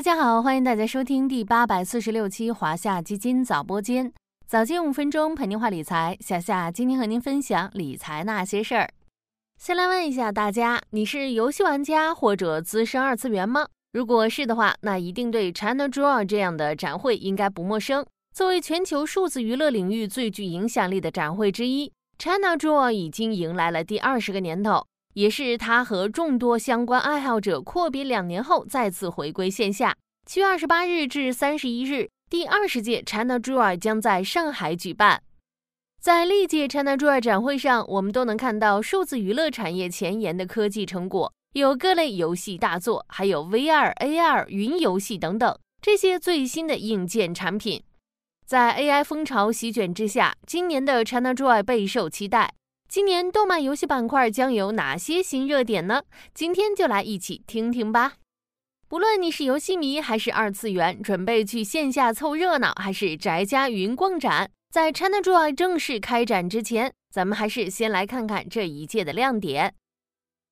大家好，欢迎大家收听第八百四十六期华夏基金早播间，早间五分钟陪您话理财。小夏今天和您分享理财那些事儿。先来问一下大家，你是游戏玩家或者资深二次元吗？如果是的话，那一定对 ChinaJoy 这样的展会应该不陌生。作为全球数字娱乐领域最具影响力的展会之一，ChinaJoy 已经迎来了第二十个年头。也是他和众多相关爱好者阔别两年后再次回归线下。七月二十八日至三十一日，第二十届 ChinaJoy 将在上海举办。在历届 ChinaJoy 展会上，我们都能看到数字娱乐产业前沿的科技成果，有各类游戏大作，还有 VR、AR、云游戏等等这些最新的硬件产品。在 AI 风潮席卷之下，今年的 ChinaJoy 备受期待。今年动漫游戏板块将有哪些新热点呢？今天就来一起听听吧。不论你是游戏迷还是二次元，准备去线下凑热闹，还是宅家云逛展，在 ChinaJoy 正式开展之前，咱们还是先来看看这一届的亮点。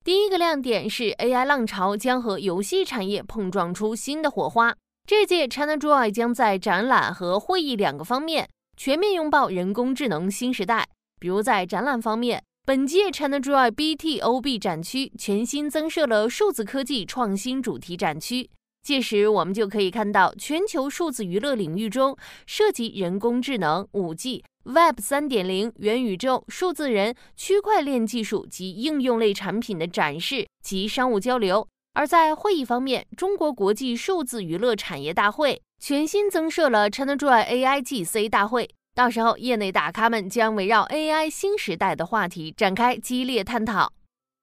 第一个亮点是 AI 浪潮将和游戏产业碰撞出新的火花。这届 ChinaJoy 将在展览和会议两个方面全面拥抱人工智能新时代。比如在展览方面，本届 ChinaJoy BTOB 展区全新增设了数字科技创新主题展区，届时我们就可以看到全球数字娱乐领域中涉及人工智能、5G、Web 3.0、元宇宙、数字人、区块链技术及应用类产品的展示及商务交流。而在会议方面，中国国际数字娱乐产业大会全新增设了 ChinaJoy AIGC 大会。到时候，业内大咖们将围绕 AI 新时代的话题展开激烈探讨。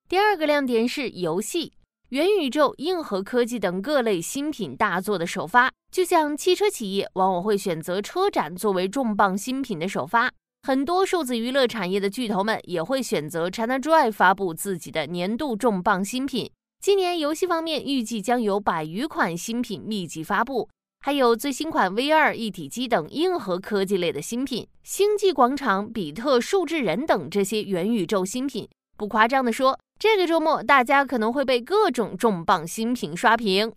第二个亮点是游戏、元宇宙、硬核科技等各类新品大作的首发。就像汽车企业往往会选择车展作为重磅新品的首发，很多数字娱乐产业的巨头们也会选择 ChinaJoy 发布自己的年度重磅新品。今年游戏方面预计将有百余款新品密集发布。还有最新款 VR 一体机等硬核科技类的新品，星际广场、比特数智人等这些元宇宙新品，不夸张的说，这个周末大家可能会被各种重磅新品刷屏。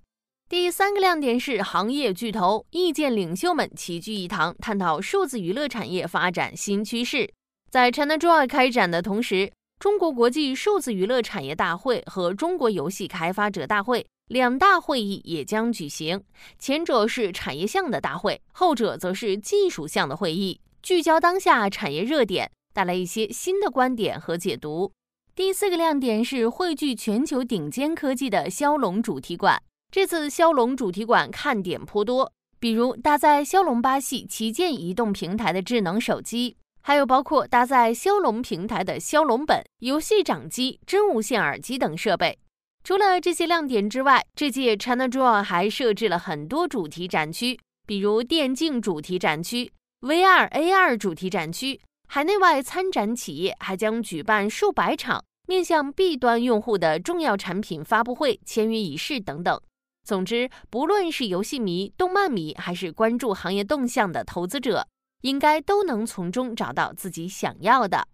第三个亮点是行业巨头、意见领袖们齐聚一堂，探讨数字娱乐产业发展新趋势。在 ChinaJoy 开展的同时，中国国际数字娱乐产业大会和中国游戏开发者大会。两大会议也将举行，前者是产业项的大会，后者则是技术项的会议，聚焦当下产业热点，带来一些新的观点和解读。第四个亮点是汇聚全球顶尖科技的骁龙主题馆。这次骁龙主题馆看点颇多，比如搭载骁龙八系旗舰移动平台的智能手机，还有包括搭载骁龙平台的骁龙本游戏掌机、真无线耳机等设备。除了这些亮点之外，这届 ChinaJoy 还设置了很多主题展区，比如电竞主题展区、VR、AR 主题展区。海内外参展企业还将举办数百场面向 B 端用户的重要产品发布会、签约仪式等等。总之，不论是游戏迷、动漫迷，还是关注行业动向的投资者，应该都能从中找到自己想要的。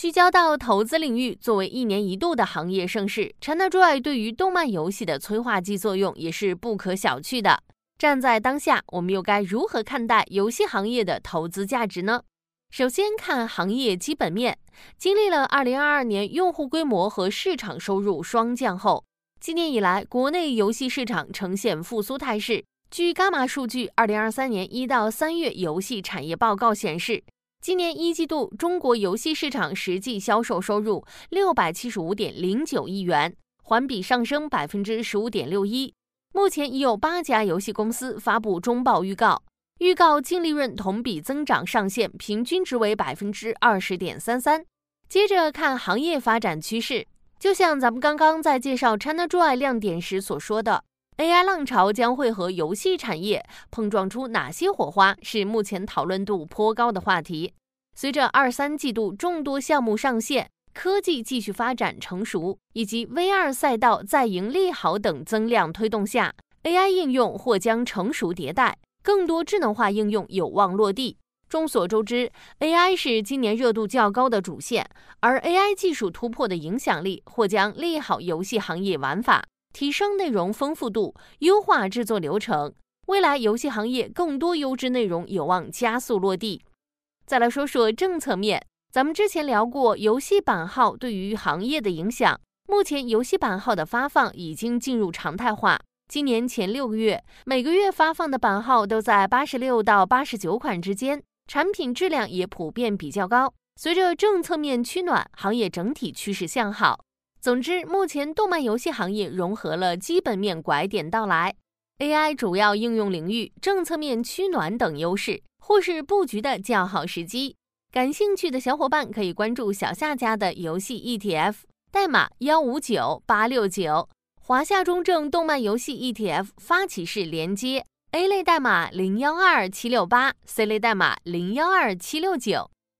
聚焦到投资领域，作为一年一度的行业盛事，ChinaJoy 对于动漫游戏的催化剂作用也是不可小觑的。站在当下，我们又该如何看待游戏行业的投资价值呢？首先看行业基本面，经历了2022年用户规模和市场收入双降后，今年以来国内游戏市场呈现复苏态势。据伽马数据2023年一到三月游戏产业报告显示。今年一季度，中国游戏市场实际销售收入六百七十五点零九亿元，环比上升百分之十五点六一。目前已有八家游戏公司发布中报预告，预告净利润同比增长上限平均值为百分之二十点三三。接着看行业发展趋势，就像咱们刚刚在介绍 ChinaJoy 亮点时所说的。AI 浪潮将会和游戏产业碰撞出哪些火花，是目前讨论度颇高的话题。随着二三季度众多项目上线，科技继续发展成熟，以及 VR 赛道在盈利好等增量推动下，AI 应用或将成熟迭代，更多智能化应用有望落地。众所周知，AI 是今年热度较高的主线，而 AI 技术突破的影响力或将利好游戏行业玩法。提升内容丰富度，优化制作流程。未来游戏行业更多优质内容有望加速落地。再来说说政策面，咱们之前聊过游戏版号对于行业的影响。目前游戏版号的发放已经进入常态化。今年前六个月，每个月发放的版号都在八十六到八十九款之间，产品质量也普遍比较高。随着政策面趋暖，行业整体趋势向好。总之，目前动漫游戏行业融合了基本面拐点到来、AI 主要应用领域、政策面趋暖等优势，或是布局的较好时机。感兴趣的小伙伴可以关注小夏家的游戏 ETF，代码幺五九八六九，华夏中证动漫游戏 ETF 发起式连接，A 类代码零幺二七六八，C 类代码零幺二七六九。